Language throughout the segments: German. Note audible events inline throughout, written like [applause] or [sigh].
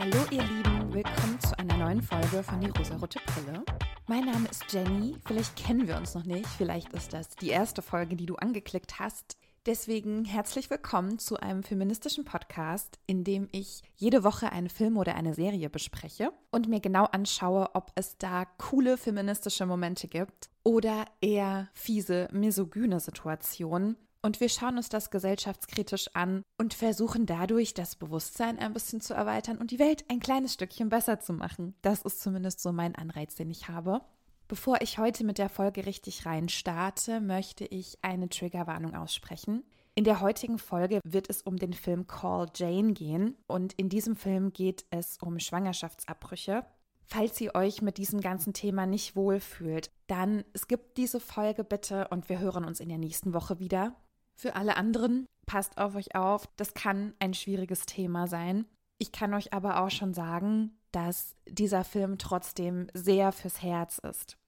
Hallo ihr Lieben, willkommen zu einer neuen Folge von Die rosarote Brille. Mein Name ist Jenny, vielleicht kennen wir uns noch nicht, vielleicht ist das die erste Folge, die du angeklickt hast. Deswegen herzlich willkommen zu einem feministischen Podcast, in dem ich jede Woche einen Film oder eine Serie bespreche und mir genau anschaue, ob es da coole feministische Momente gibt oder eher fiese, misogyne Situationen und wir schauen uns das gesellschaftskritisch an und versuchen dadurch das Bewusstsein ein bisschen zu erweitern und die Welt ein kleines Stückchen besser zu machen. Das ist zumindest so mein Anreiz, den ich habe. Bevor ich heute mit der Folge richtig rein starte, möchte ich eine Triggerwarnung aussprechen. In der heutigen Folge wird es um den Film Call Jane gehen und in diesem Film geht es um Schwangerschaftsabbrüche. Falls ihr euch mit diesem ganzen Thema nicht wohlfühlt, dann skippt diese Folge bitte und wir hören uns in der nächsten Woche wieder. Für alle anderen, passt auf euch auf, das kann ein schwieriges Thema sein. Ich kann euch aber auch schon sagen, dass dieser Film trotzdem sehr fürs Herz ist.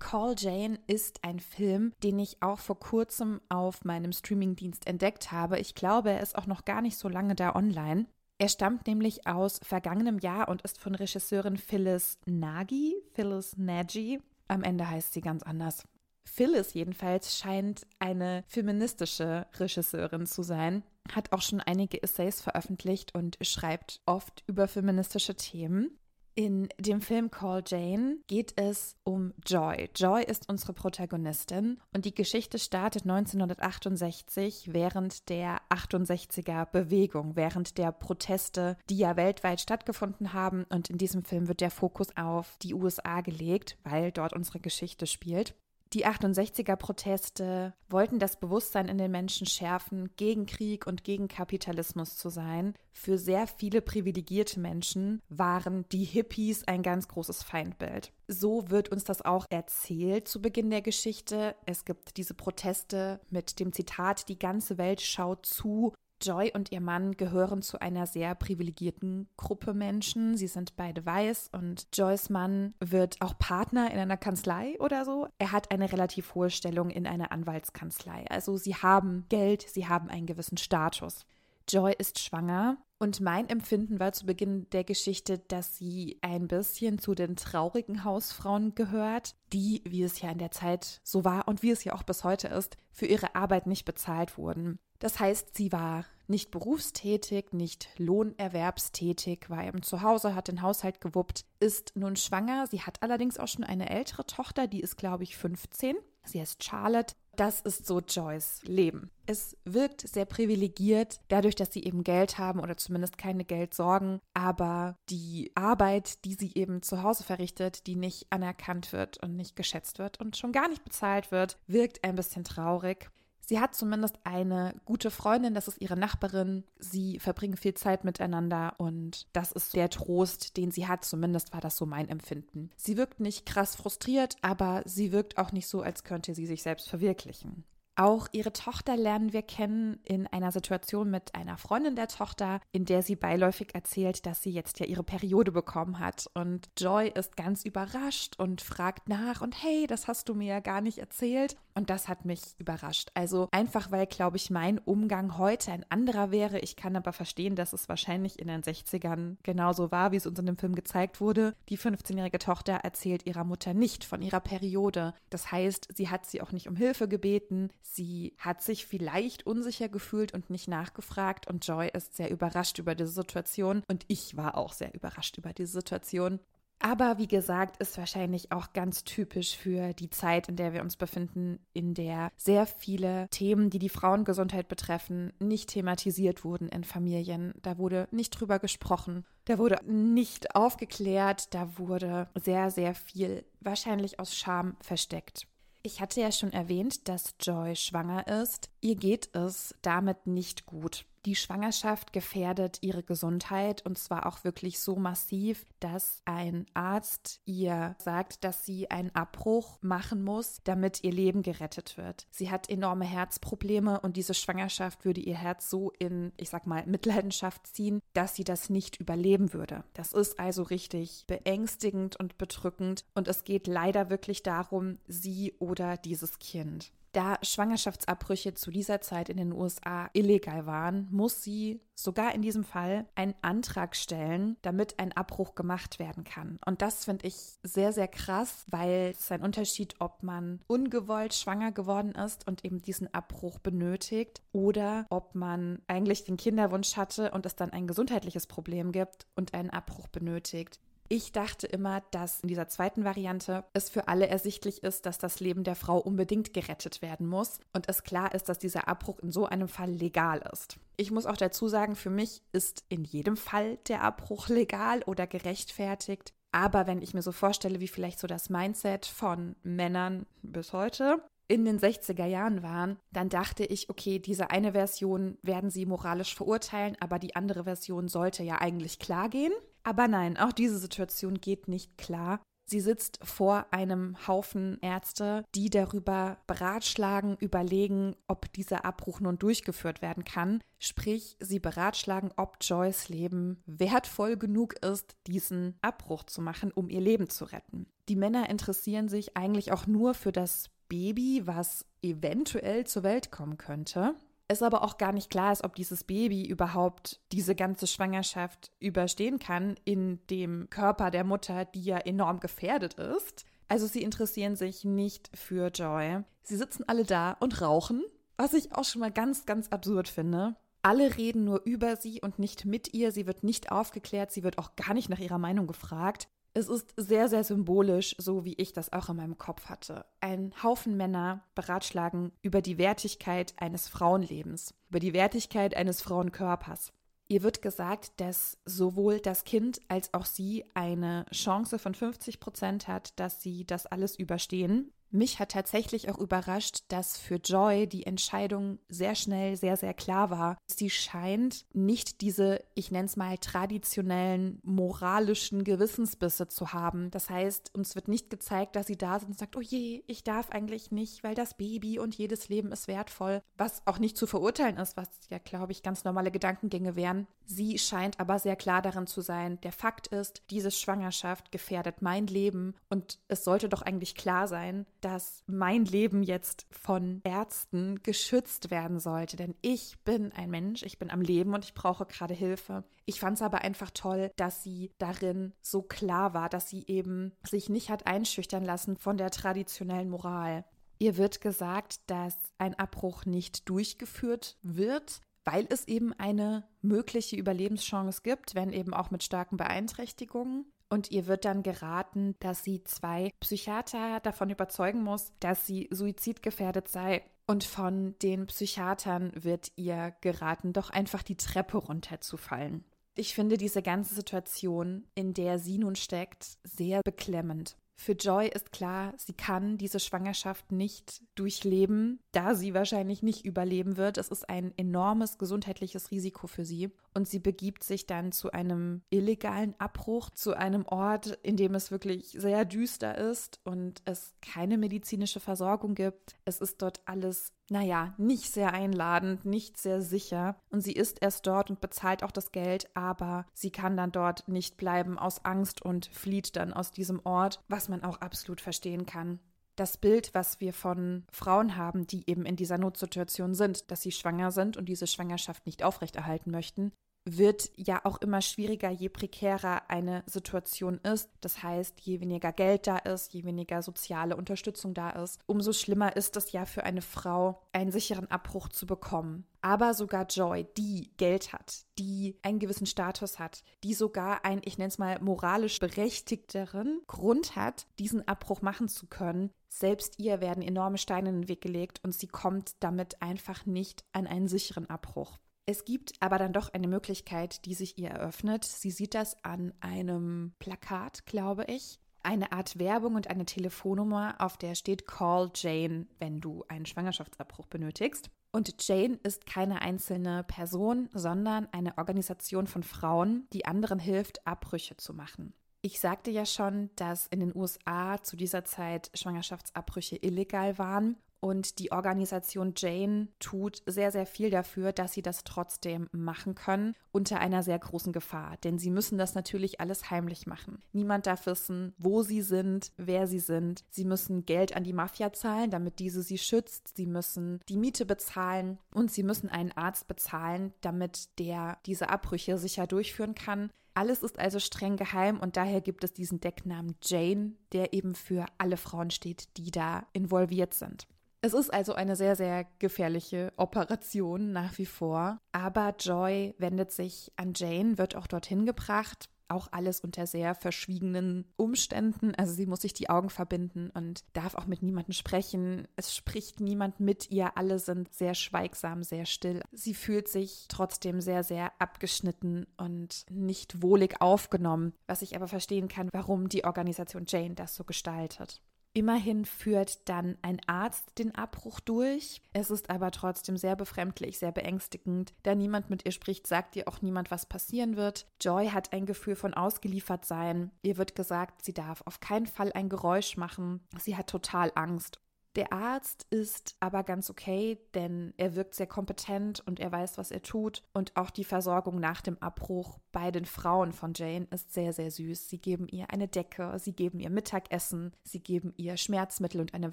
Call Jane ist ein Film, den ich auch vor kurzem auf meinem Streamingdienst entdeckt habe. Ich glaube, er ist auch noch gar nicht so lange da online. Er stammt nämlich aus vergangenem Jahr und ist von Regisseurin Phyllis Nagy, Phyllis Nagy. Am Ende heißt sie ganz anders. Phyllis jedenfalls scheint eine feministische Regisseurin zu sein, hat auch schon einige Essays veröffentlicht und schreibt oft über feministische Themen. In dem Film Call Jane geht es um Joy. Joy ist unsere Protagonistin und die Geschichte startet 1968 während der 68er Bewegung, während der Proteste, die ja weltweit stattgefunden haben. Und in diesem Film wird der Fokus auf die USA gelegt, weil dort unsere Geschichte spielt. Die 68er-Proteste wollten das Bewusstsein in den Menschen schärfen, gegen Krieg und gegen Kapitalismus zu sein. Für sehr viele privilegierte Menschen waren die Hippies ein ganz großes Feindbild. So wird uns das auch erzählt zu Beginn der Geschichte. Es gibt diese Proteste mit dem Zitat, die ganze Welt schaut zu Joy und ihr Mann gehören zu einer sehr privilegierten Gruppe Menschen. Sie sind beide weiß und Joys Mann wird auch Partner in einer Kanzlei oder so. Er hat eine relativ hohe Stellung in einer Anwaltskanzlei. Also sie haben Geld, sie haben einen gewissen Status. Joy ist schwanger und mein Empfinden war zu Beginn der Geschichte, dass sie ein bisschen zu den traurigen Hausfrauen gehört, die, wie es ja in der Zeit so war und wie es ja auch bis heute ist, für ihre Arbeit nicht bezahlt wurden. Das heißt, sie war nicht berufstätig, nicht lohnerwerbstätig, war eben zu Hause, hat den Haushalt gewuppt, ist nun schwanger. Sie hat allerdings auch schon eine ältere Tochter, die ist, glaube ich, 15. Sie heißt Charlotte. Das ist so Joys Leben. Es wirkt sehr privilegiert, dadurch, dass sie eben Geld haben oder zumindest keine Geldsorgen, aber die Arbeit, die sie eben zu Hause verrichtet, die nicht anerkannt wird und nicht geschätzt wird und schon gar nicht bezahlt wird, wirkt ein bisschen traurig. Sie hat zumindest eine gute Freundin, das ist ihre Nachbarin. Sie verbringen viel Zeit miteinander und das ist der Trost, den sie hat. Zumindest war das so mein Empfinden. Sie wirkt nicht krass frustriert, aber sie wirkt auch nicht so, als könnte sie sich selbst verwirklichen. Auch ihre Tochter lernen wir kennen in einer Situation mit einer Freundin der Tochter, in der sie beiläufig erzählt, dass sie jetzt ja ihre Periode bekommen hat. Und Joy ist ganz überrascht und fragt nach und hey, das hast du mir ja gar nicht erzählt. Und das hat mich überrascht. Also einfach, weil, glaube ich, mein Umgang heute ein anderer wäre. Ich kann aber verstehen, dass es wahrscheinlich in den 60ern genauso war, wie es uns in dem Film gezeigt wurde. Die 15-jährige Tochter erzählt ihrer Mutter nicht von ihrer Periode. Das heißt, sie hat sie auch nicht um Hilfe gebeten. Sie hat sich vielleicht unsicher gefühlt und nicht nachgefragt. Und Joy ist sehr überrascht über diese Situation. Und ich war auch sehr überrascht über diese Situation. Aber wie gesagt, ist wahrscheinlich auch ganz typisch für die Zeit, in der wir uns befinden, in der sehr viele Themen, die die Frauengesundheit betreffen, nicht thematisiert wurden in Familien. Da wurde nicht drüber gesprochen, da wurde nicht aufgeklärt, da wurde sehr, sehr viel wahrscheinlich aus Scham versteckt. Ich hatte ja schon erwähnt, dass Joy schwanger ist. Ihr geht es damit nicht gut. Die Schwangerschaft gefährdet ihre Gesundheit und zwar auch wirklich so massiv, dass ein Arzt ihr sagt, dass sie einen Abbruch machen muss, damit ihr Leben gerettet wird. Sie hat enorme Herzprobleme und diese Schwangerschaft würde ihr Herz so in, ich sag mal, Mitleidenschaft ziehen, dass sie das nicht überleben würde. Das ist also richtig beängstigend und bedrückend und es geht leider wirklich darum, sie oder dieses Kind. Da Schwangerschaftsabbrüche zu dieser Zeit in den USA illegal waren, muss sie sogar in diesem Fall einen Antrag stellen, damit ein Abbruch gemacht werden kann. Und das finde ich sehr, sehr krass, weil es ein Unterschied, ob man ungewollt schwanger geworden ist und eben diesen Abbruch benötigt oder ob man eigentlich den Kinderwunsch hatte und es dann ein gesundheitliches Problem gibt und einen Abbruch benötigt. Ich dachte immer, dass in dieser zweiten Variante es für alle ersichtlich ist, dass das Leben der Frau unbedingt gerettet werden muss und es klar ist, dass dieser Abbruch in so einem Fall legal ist. Ich muss auch dazu sagen, für mich ist in jedem Fall der Abbruch legal oder gerechtfertigt. Aber wenn ich mir so vorstelle, wie vielleicht so das Mindset von Männern bis heute in den 60er Jahren waren, dann dachte ich, okay, diese eine Version werden sie moralisch verurteilen, aber die andere Version sollte ja eigentlich klar gehen. Aber nein, auch diese Situation geht nicht klar. Sie sitzt vor einem Haufen Ärzte, die darüber beratschlagen, überlegen, ob dieser Abbruch nun durchgeführt werden kann. Sprich, sie beratschlagen, ob Joyce Leben wertvoll genug ist, diesen Abbruch zu machen, um ihr Leben zu retten. Die Männer interessieren sich eigentlich auch nur für das Baby, was eventuell zur Welt kommen könnte. Es aber auch gar nicht klar ist, ob dieses Baby überhaupt diese ganze Schwangerschaft überstehen kann in dem Körper der Mutter, die ja enorm gefährdet ist. Also sie interessieren sich nicht für Joy. Sie sitzen alle da und rauchen, was ich auch schon mal ganz, ganz absurd finde. Alle reden nur über sie und nicht mit ihr. Sie wird nicht aufgeklärt, sie wird auch gar nicht nach ihrer Meinung gefragt. Es ist sehr, sehr symbolisch, so wie ich das auch in meinem Kopf hatte. Ein Haufen Männer beratschlagen über die Wertigkeit eines Frauenlebens, über die Wertigkeit eines Frauenkörpers. Ihr wird gesagt, dass sowohl das Kind als auch sie eine Chance von 50 Prozent hat, dass sie das alles überstehen. Mich hat tatsächlich auch überrascht, dass für Joy die Entscheidung sehr schnell sehr, sehr klar war. Sie scheint nicht diese, ich nenne es mal, traditionellen moralischen Gewissensbisse zu haben. Das heißt, uns wird nicht gezeigt, dass sie da sind und sagt, oh je, ich darf eigentlich nicht, weil das Baby und jedes Leben ist wertvoll. Was auch nicht zu verurteilen ist, was ja, glaube ich, ganz normale Gedankengänge wären. Sie scheint aber sehr klar darin zu sein, der Fakt ist, diese Schwangerschaft gefährdet mein Leben und es sollte doch eigentlich klar sein, dass mein Leben jetzt von Ärzten geschützt werden sollte. Denn ich bin ein Mensch, ich bin am Leben und ich brauche gerade Hilfe. Ich fand es aber einfach toll, dass sie darin so klar war, dass sie eben sich nicht hat einschüchtern lassen von der traditionellen Moral. Ihr wird gesagt, dass ein Abbruch nicht durchgeführt wird, weil es eben eine mögliche Überlebenschance gibt, wenn eben auch mit starken Beeinträchtigungen. Und ihr wird dann geraten, dass sie zwei Psychiater davon überzeugen muss, dass sie suizidgefährdet sei. Und von den Psychiatern wird ihr geraten, doch einfach die Treppe runterzufallen. Ich finde diese ganze Situation, in der sie nun steckt, sehr beklemmend. Für Joy ist klar, sie kann diese Schwangerschaft nicht durchleben, da sie wahrscheinlich nicht überleben wird. Es ist ein enormes gesundheitliches Risiko für sie. Und sie begibt sich dann zu einem illegalen Abbruch, zu einem Ort, in dem es wirklich sehr düster ist und es keine medizinische Versorgung gibt. Es ist dort alles naja, nicht sehr einladend, nicht sehr sicher. Und sie ist erst dort und bezahlt auch das Geld, aber sie kann dann dort nicht bleiben aus Angst und flieht dann aus diesem Ort, was man auch absolut verstehen kann. Das Bild, was wir von Frauen haben, die eben in dieser Notsituation sind, dass sie schwanger sind und diese Schwangerschaft nicht aufrechterhalten möchten, wird ja auch immer schwieriger, je prekärer eine Situation ist. Das heißt, je weniger Geld da ist, je weniger soziale Unterstützung da ist, umso schlimmer ist es ja für eine Frau, einen sicheren Abbruch zu bekommen. Aber sogar Joy, die Geld hat, die einen gewissen Status hat, die sogar einen, ich nenne es mal, moralisch berechtigteren Grund hat, diesen Abbruch machen zu können, selbst ihr werden enorme Steine in den Weg gelegt und sie kommt damit einfach nicht an einen sicheren Abbruch. Es gibt aber dann doch eine Möglichkeit, die sich ihr eröffnet. Sie sieht das an einem Plakat, glaube ich. Eine Art Werbung und eine Telefonnummer, auf der steht Call Jane, wenn du einen Schwangerschaftsabbruch benötigst. Und Jane ist keine einzelne Person, sondern eine Organisation von Frauen, die anderen hilft, Abbrüche zu machen. Ich sagte ja schon, dass in den USA zu dieser Zeit Schwangerschaftsabbrüche illegal waren Und die Organisation Jane tut sehr, sehr viel dafür, dass sie das trotzdem machen können, unter einer sehr großen Gefahr. Denn sie müssen das natürlich alles heimlich machen. Niemand darf wissen, wo sie sind, wer sie sind. Sie müssen Geld an die Mafia zahlen, damit diese sie schützt. Sie müssen die Miete bezahlen und sie müssen einen Arzt bezahlen, damit der diese Abbrüche sicher durchführen kann. Alles ist also streng geheim und daher gibt es diesen Decknamen Jane, der eben für alle Frauen steht, die da involviert sind. Es ist also eine sehr, sehr gefährliche Operation nach wie vor. Aber Joy wendet sich an Jane, wird auch dorthin gebracht. Auch alles unter sehr verschwiegenen Umständen. Also sie muss sich die Augen verbinden und darf auch mit niemandem sprechen. Es spricht niemand mit ihr. Alle sind sehr schweigsam, sehr still. Sie fühlt sich trotzdem sehr, sehr abgeschnitten und nicht wohlig aufgenommen. Was ich aber verstehen kann, warum die Organisation Jane das so gestaltet. Immerhin führt dann ein Arzt den Abbruch durch. Es ist aber trotzdem sehr befremdlich, sehr beängstigend. Da niemand mit ihr spricht, sagt ihr auch niemand, was passieren wird. Joy hat ein Gefühl von ausgeliefert sein. Ihr wird gesagt, sie darf auf keinen Fall ein Geräusch machen. Sie hat total Angst. Der Arzt ist aber ganz okay, denn er wirkt sehr kompetent und er weiß, was er tut. Und auch die Versorgung nach dem Abbruch bei den Frauen von Jane ist sehr, sehr süß. Sie geben ihr eine Decke, sie geben ihr Mittagessen, sie geben ihr Schmerzmittel und eine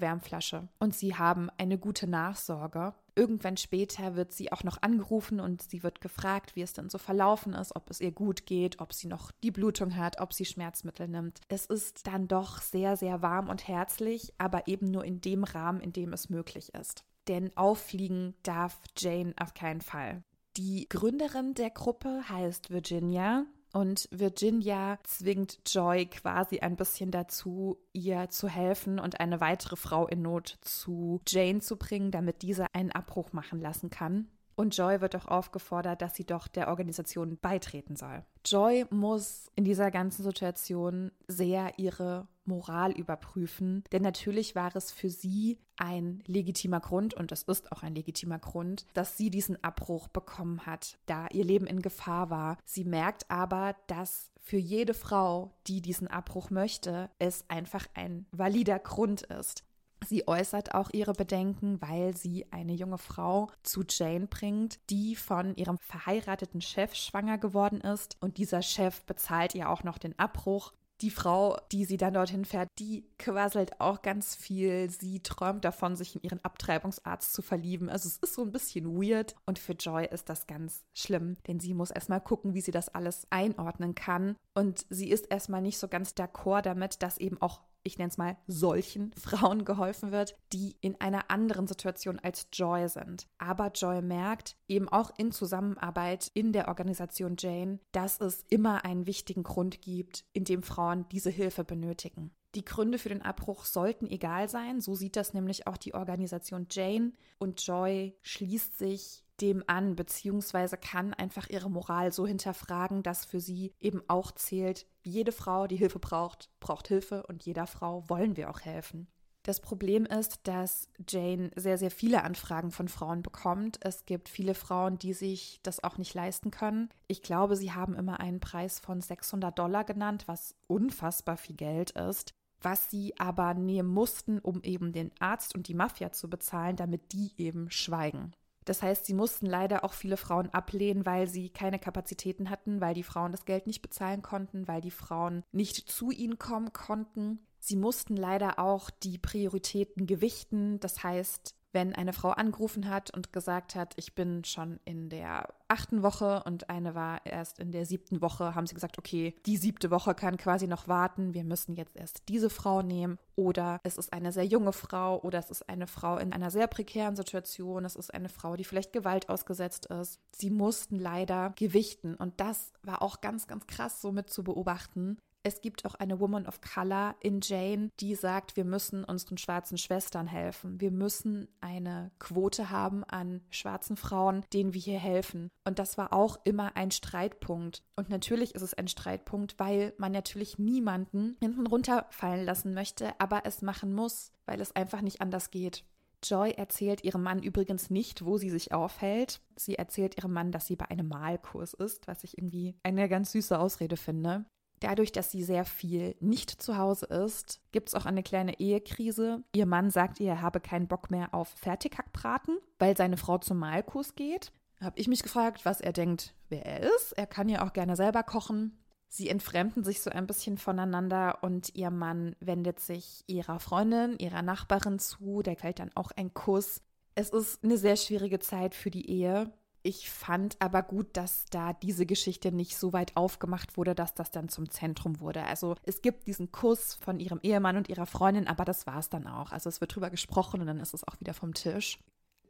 Wärmflasche. Und sie haben eine gute Nachsorge. Irgendwann später wird sie auch noch angerufen und sie wird gefragt, wie es denn so verlaufen ist, ob es ihr gut geht, ob sie noch die Blutung hat, ob sie Schmerzmittel nimmt. Es ist dann doch sehr, sehr warm und herzlich, aber eben nur in dem Rahmen, in dem es möglich ist. Denn auffliegen darf Jane auf keinen Fall. Die Gründerin der Gruppe heißt Virginia und Virginia zwingt Joy quasi ein bisschen dazu, ihr zu helfen und eine weitere Frau in Not zu Jane zu bringen, damit diese einen Abbruch machen lassen kann. Und Joy wird auch aufgefordert, dass sie doch der Organisation beitreten soll. Joy muss in dieser ganzen Situation sehr ihre Moral überprüfen, denn natürlich war es für sie ein legitimer Grund, und es ist auch ein legitimer Grund, dass sie diesen Abbruch bekommen hat, da ihr Leben in Gefahr war. Sie merkt aber, dass für jede Frau, die diesen Abbruch möchte, es einfach ein valider Grund ist. Sie äußert auch ihre Bedenken, weil sie eine junge Frau zu Jane bringt, die von ihrem verheirateten Chef schwanger geworden ist. Und dieser Chef bezahlt ihr auch noch den Abbruch. Die Frau, die sie dann dorthin fährt, die quasselt auch ganz viel. Sie träumt davon, sich in ihren Abtreibungsarzt zu verlieben. Also es ist so ein bisschen weird. Und für Joy ist das ganz schlimm, denn sie muss erstmal gucken, wie sie das alles einordnen kann. Und sie ist erstmal nicht so ganz d'accord damit, dass eben auch ich nenne es mal, solchen [laughs] Frauen geholfen wird, die in einer anderen Situation als Joy sind. Aber Joy merkt eben auch in Zusammenarbeit in der Organisation Jane, dass es immer einen wichtigen Grund gibt, in dem Frauen diese Hilfe benötigen. Die Gründe für den Abbruch sollten egal sein, so sieht das nämlich auch die Organisation Jane und Joy schließt sich dem an, beziehungsweise kann einfach ihre Moral so hinterfragen, dass für sie eben auch zählt, jede Frau, die Hilfe braucht, braucht Hilfe und jeder Frau wollen wir auch helfen. Das Problem ist, dass Jane sehr, sehr viele Anfragen von Frauen bekommt. Es gibt viele Frauen, die sich das auch nicht leisten können. Ich glaube, sie haben immer einen Preis von 600 Dollar genannt, was unfassbar viel Geld ist was sie aber nehmen mussten, um eben den Arzt und die Mafia zu bezahlen, damit die eben schweigen. Das heißt, sie mussten leider auch viele Frauen ablehnen, weil sie keine Kapazitäten hatten, weil die Frauen das Geld nicht bezahlen konnten, weil die Frauen nicht zu ihnen kommen konnten. Sie mussten leider auch die Prioritäten gewichten. Das heißt, wenn eine Frau angerufen hat und gesagt hat, ich bin schon in der achten Woche und eine war erst in der siebten Woche, haben sie gesagt, okay, die siebte Woche kann quasi noch warten, wir müssen jetzt erst diese Frau nehmen. Oder es ist eine sehr junge Frau oder es ist eine Frau in einer sehr prekären Situation, es ist eine Frau, die vielleicht Gewalt ausgesetzt ist. Sie mussten leider gewichten und das war auch ganz, ganz krass so mit zu beobachten, es gibt auch eine Woman of Color in Jane, die sagt, wir müssen unseren schwarzen Schwestern helfen. Wir müssen eine Quote haben an schwarzen Frauen, denen wir hier helfen. Und das war auch immer ein Streitpunkt. Und natürlich ist es ein Streitpunkt, weil man natürlich niemanden hinten runterfallen lassen möchte, aber es machen muss, weil es einfach nicht anders geht. Joy erzählt ihrem Mann übrigens nicht, wo sie sich aufhält. Sie erzählt ihrem Mann, dass sie bei einem Malkurs ist, was ich irgendwie eine ganz süße Ausrede finde. Dadurch, dass sie sehr viel nicht zu Hause ist, gibt es auch eine kleine Ehekrise. Ihr Mann sagt ihr, er habe keinen Bock mehr auf Fertighackbraten, weil seine Frau zum Malkurs geht. Habe ich mich gefragt, was er denkt, wer er ist. Er kann ja auch gerne selber kochen. Sie entfremden sich so ein bisschen voneinander und ihr Mann wendet sich ihrer Freundin, ihrer Nachbarin zu. Der fällt dann auch ein Kuss. Es ist eine sehr schwierige Zeit für die Ehe. Ich fand aber gut, dass da diese Geschichte nicht so weit aufgemacht wurde, dass das dann zum Zentrum wurde. Also es gibt diesen Kuss von ihrem Ehemann und ihrer Freundin, aber das war es dann auch. Also es wird drüber gesprochen und dann ist es auch wieder vom Tisch.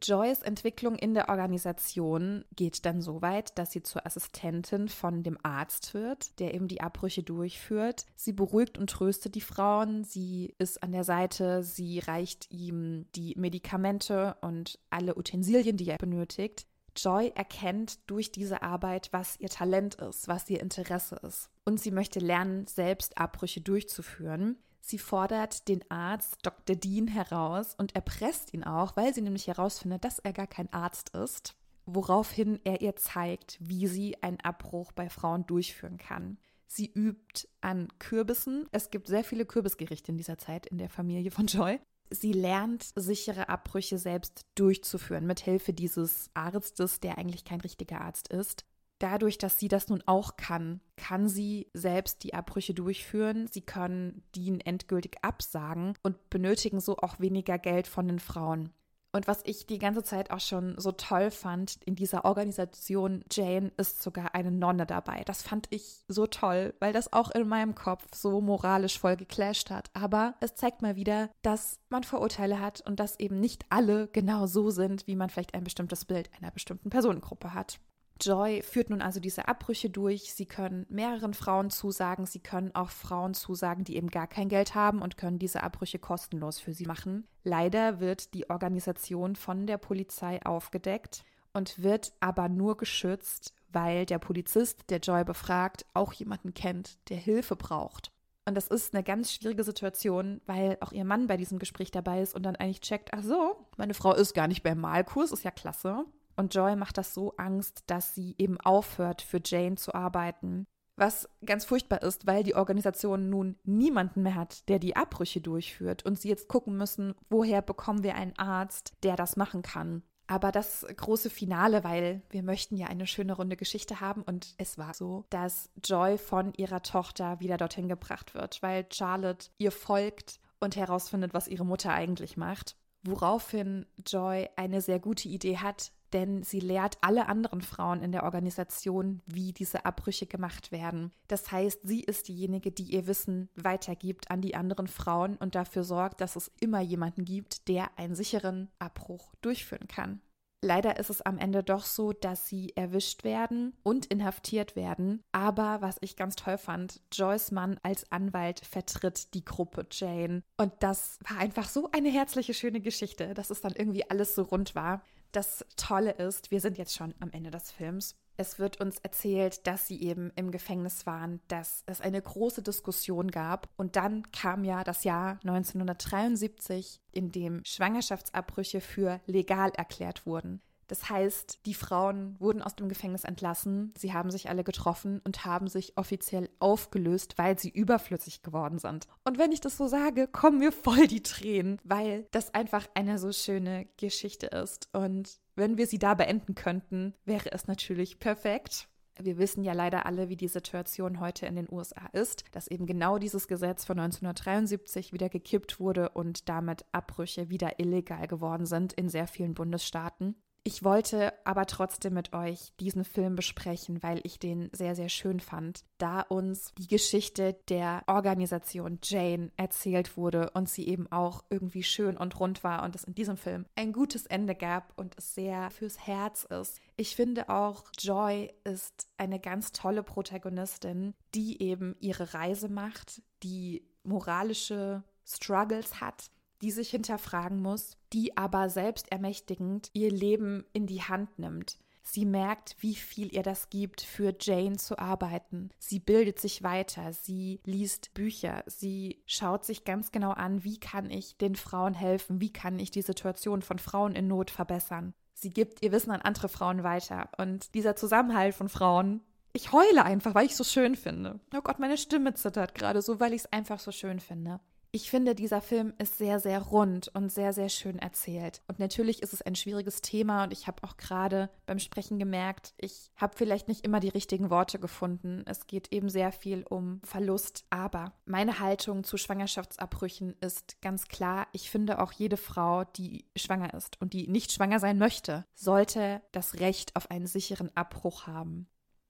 Joys Entwicklung in der Organisation geht dann so weit, dass sie zur Assistentin von dem Arzt wird, der eben die Abbrüche durchführt. Sie beruhigt und tröstet die Frauen, sie ist an der Seite, sie reicht ihm die Medikamente und alle Utensilien, die er benötigt. Joy erkennt durch diese Arbeit, was ihr Talent ist, was ihr Interesse ist. Und sie möchte lernen, selbst Abbrüche durchzuführen. Sie fordert den Arzt Dr. Dean heraus und erpresst ihn auch, weil sie nämlich herausfindet, dass er gar kein Arzt ist, woraufhin er ihr zeigt, wie sie einen Abbruch bei Frauen durchführen kann. Sie übt an Kürbissen. Es gibt sehr viele Kürbisgerichte in dieser Zeit in der Familie von Joy. Sie lernt, sichere Abbrüche selbst durchzuführen, mit Hilfe dieses Arztes, der eigentlich kein richtiger Arzt ist. Dadurch, dass sie das nun auch kann, kann sie selbst die Abbrüche durchführen. Sie können Dean endgültig absagen und benötigen so auch weniger Geld von den Frauen. Und was ich die ganze Zeit auch schon so toll fand, in dieser Organisation Jane ist sogar eine Nonne dabei. Das fand ich so toll, weil das auch in meinem Kopf so moralisch voll geclasht hat. Aber es zeigt mal wieder, dass man Vorurteile hat und dass eben nicht alle genau so sind, wie man vielleicht ein bestimmtes Bild einer bestimmten Personengruppe hat. Joy führt nun also diese Abbrüche durch. Sie können mehreren Frauen zusagen. Sie können auch Frauen zusagen, die eben gar kein Geld haben und können diese Abbrüche kostenlos für sie machen. Leider wird die Organisation von der Polizei aufgedeckt und wird aber nur geschützt, weil der Polizist, der Joy befragt, auch jemanden kennt, der Hilfe braucht. Und das ist eine ganz schwierige Situation, weil auch ihr Mann bei diesem Gespräch dabei ist und dann eigentlich checkt, ach so, meine Frau ist gar nicht beim Malkurs, ist ja klasse. Und Joy macht das so Angst, dass sie eben aufhört, für Jane zu arbeiten. Was ganz furchtbar ist, weil die Organisation nun niemanden mehr hat, der die Abbrüche durchführt und sie jetzt gucken müssen, woher bekommen wir einen Arzt, der das machen kann. Aber das große Finale, weil wir möchten ja eine schöne runde Geschichte haben und es war so, dass Joy von ihrer Tochter wieder dorthin gebracht wird, weil Charlotte ihr folgt und herausfindet, was ihre Mutter eigentlich macht. Woraufhin Joy eine sehr gute Idee hat, denn sie lehrt alle anderen Frauen in der Organisation, wie diese Abbrüche gemacht werden. Das heißt, sie ist diejenige, die ihr Wissen weitergibt an die anderen Frauen und dafür sorgt, dass es immer jemanden gibt, der einen sicheren Abbruch durchführen kann. Leider ist es am Ende doch so, dass sie erwischt werden und inhaftiert werden. Aber was ich ganz toll fand, Joyce Mann als Anwalt vertritt die Gruppe Jane. Und das war einfach so eine herzliche, schöne Geschichte, dass es dann irgendwie alles so rund war. Das Tolle ist, wir sind jetzt schon am Ende des Films. Es wird uns erzählt, dass sie eben im Gefängnis waren, dass es eine große Diskussion gab. Und dann kam ja das Jahr 1973, in dem Schwangerschaftsabbrüche für legal erklärt wurden. Das heißt, die Frauen wurden aus dem Gefängnis entlassen, sie haben sich alle getroffen und haben sich offiziell aufgelöst, weil sie überflüssig geworden sind. Und wenn ich das so sage, kommen mir voll die Tränen, weil das einfach eine so schöne Geschichte ist. Und wenn wir sie da beenden könnten, wäre es natürlich perfekt. Wir wissen ja leider alle, wie die Situation heute in den USA ist, dass eben genau dieses Gesetz von 1973 wieder gekippt wurde und damit Abbrüche wieder illegal geworden sind in sehr vielen Bundesstaaten. Ich wollte aber trotzdem mit euch diesen Film besprechen, weil ich den sehr, sehr schön fand, da uns die Geschichte der Organisation Jane erzählt wurde und sie eben auch irgendwie schön und rund war und es in diesem Film ein gutes Ende gab und es sehr fürs Herz ist. Ich finde auch, Joy ist eine ganz tolle Protagonistin, die eben ihre Reise macht, die moralische Struggles hat, die sich hinterfragen muss, die aber selbstermächtigend ihr Leben in die Hand nimmt. Sie merkt, wie viel ihr das gibt, für Jane zu arbeiten. Sie bildet sich weiter, sie liest Bücher, sie schaut sich ganz genau an, wie kann ich den Frauen helfen, wie kann ich die Situation von Frauen in Not verbessern. Sie gibt ihr Wissen an andere Frauen weiter und dieser Zusammenhalt von Frauen, Ich heule einfach, weil ich es so schön finde. Oh Gott, meine Stimme zittert gerade so, weil ich es einfach so schön finde. Ich finde, dieser Film ist sehr, sehr rund und sehr, sehr schön erzählt. Und natürlich ist es ein schwieriges Thema und ich habe auch gerade beim Sprechen gemerkt, ich habe vielleicht nicht immer die richtigen Worte gefunden. Es geht eben sehr viel um Verlust. Aber meine Haltung zu Schwangerschaftsabbrüchen ist ganz klar. Ich finde auch jede Frau, die schwanger ist und die nicht schwanger sein möchte, sollte das Recht auf einen sicheren Abbruch haben.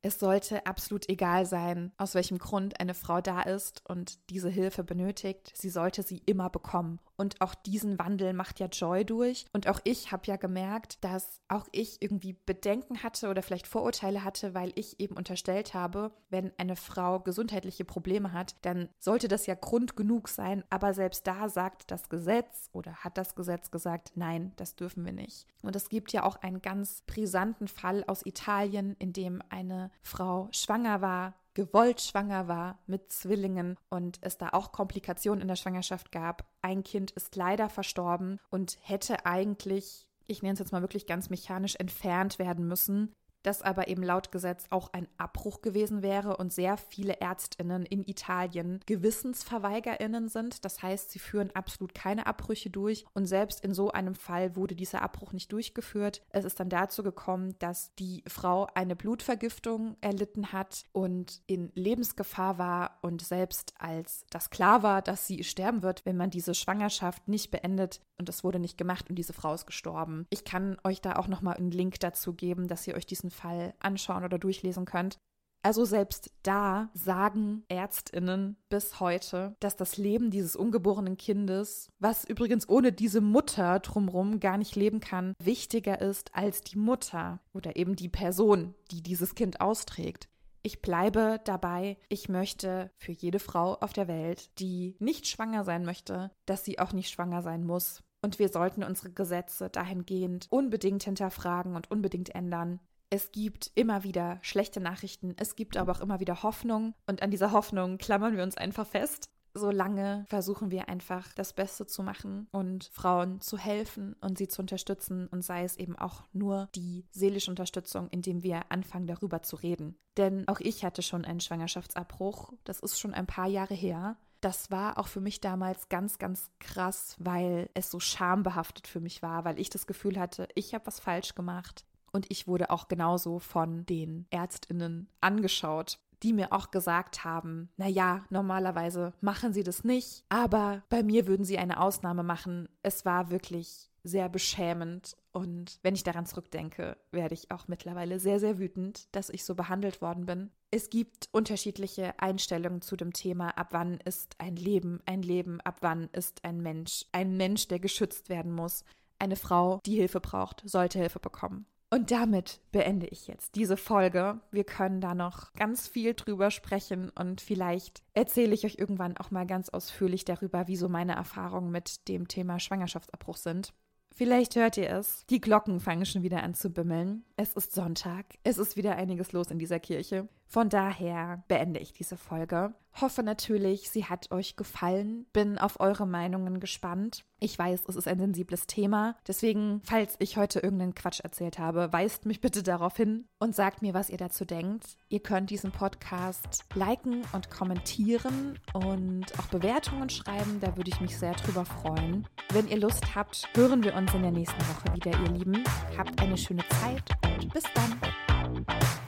Es sollte absolut egal sein, aus welchem Grund eine Frau da ist und diese Hilfe benötigt. Sie sollte sie immer bekommen. Und auch diesen Wandel macht ja Joy durch. Und auch ich habe ja gemerkt, dass auch ich irgendwie Bedenken hatte oder vielleicht Vorurteile hatte, weil ich eben unterstellt habe, wenn eine Frau gesundheitliche Probleme hat, dann sollte das ja Grund genug sein. Aber selbst da sagt das Gesetz oder hat das Gesetz gesagt, nein, das dürfen wir nicht. Und es gibt ja auch einen ganz brisanten Fall aus Italien, in dem eine Frau schwanger war gewollt schwanger war mit Zwillingen und es da auch Komplikationen in der Schwangerschaft gab. Ein Kind ist leider verstorben und hätte eigentlich, ich nenne es jetzt mal wirklich ganz mechanisch, entfernt werden müssen das aber eben laut Gesetz auch ein Abbruch gewesen wäre und sehr viele Ärztinnen in Italien Gewissensverweigerinnen sind. Das heißt, sie führen absolut keine Abbrüche durch und selbst in so einem Fall wurde dieser Abbruch nicht durchgeführt. Es ist dann dazu gekommen, dass die Frau eine Blutvergiftung erlitten hat und in Lebensgefahr war und selbst als das klar war, dass sie sterben wird, wenn man diese Schwangerschaft nicht beendet und das wurde nicht gemacht und diese Frau ist gestorben. Ich kann euch da auch noch mal einen Link dazu geben, dass ihr euch diesen Fall anschauen oder durchlesen könnt. Also selbst da sagen Ärztinnen bis heute, dass das Leben dieses ungeborenen Kindes, was übrigens ohne diese Mutter drumherum gar nicht leben kann, wichtiger ist als die Mutter oder eben die Person, die dieses Kind austrägt. Ich bleibe dabei, ich möchte für jede Frau auf der Welt, die nicht schwanger sein möchte, dass sie auch nicht schwanger sein muss. Und wir sollten unsere Gesetze dahingehend unbedingt hinterfragen und unbedingt ändern, es gibt immer wieder schlechte Nachrichten, es gibt aber auch immer wieder Hoffnung und an dieser Hoffnung klammern wir uns einfach fest. Solange versuchen wir einfach das Beste zu machen und Frauen zu helfen und sie zu unterstützen und sei es eben auch nur die seelische Unterstützung, indem wir anfangen darüber zu reden. Denn auch ich hatte schon einen Schwangerschaftsabbruch, das ist schon ein paar Jahre her. Das war auch für mich damals ganz, ganz krass, weil es so schambehaftet für mich war, weil ich das Gefühl hatte, ich habe was falsch gemacht. Und ich wurde auch genauso von den Ärztinnen angeschaut, die mir auch gesagt haben, na ja, normalerweise machen sie das nicht, aber bei mir würden sie eine Ausnahme machen. Es war wirklich sehr beschämend und wenn ich daran zurückdenke, werde ich auch mittlerweile sehr, sehr wütend, dass ich so behandelt worden bin. Es gibt unterschiedliche Einstellungen zu dem Thema, ab wann ist ein Leben ein Leben, ab wann ist ein Mensch ein Mensch, der geschützt werden muss. Eine Frau, die Hilfe braucht, sollte Hilfe bekommen. Und damit beende ich jetzt diese Folge. Wir können da noch ganz viel drüber sprechen und vielleicht erzähle ich euch irgendwann auch mal ganz ausführlich darüber, wie so meine Erfahrungen mit dem Thema Schwangerschaftsabbruch sind. Vielleicht hört ihr es. Die Glocken fangen schon wieder an zu bimmeln. Es ist Sonntag. Es ist wieder einiges los in dieser Kirche. Von daher beende ich diese Folge. Hoffe natürlich, sie hat euch gefallen. Bin auf eure Meinungen gespannt. Ich weiß, es ist ein sensibles Thema. Deswegen, falls ich heute irgendeinen Quatsch erzählt habe, weist mich bitte darauf hin und sagt mir, was ihr dazu denkt. Ihr könnt diesen Podcast liken und kommentieren und auch Bewertungen schreiben. Da würde ich mich sehr drüber freuen. Wenn ihr Lust habt, hören wir uns in der nächsten Woche wieder, ihr Lieben. Habt eine schöne Zeit und bis dann.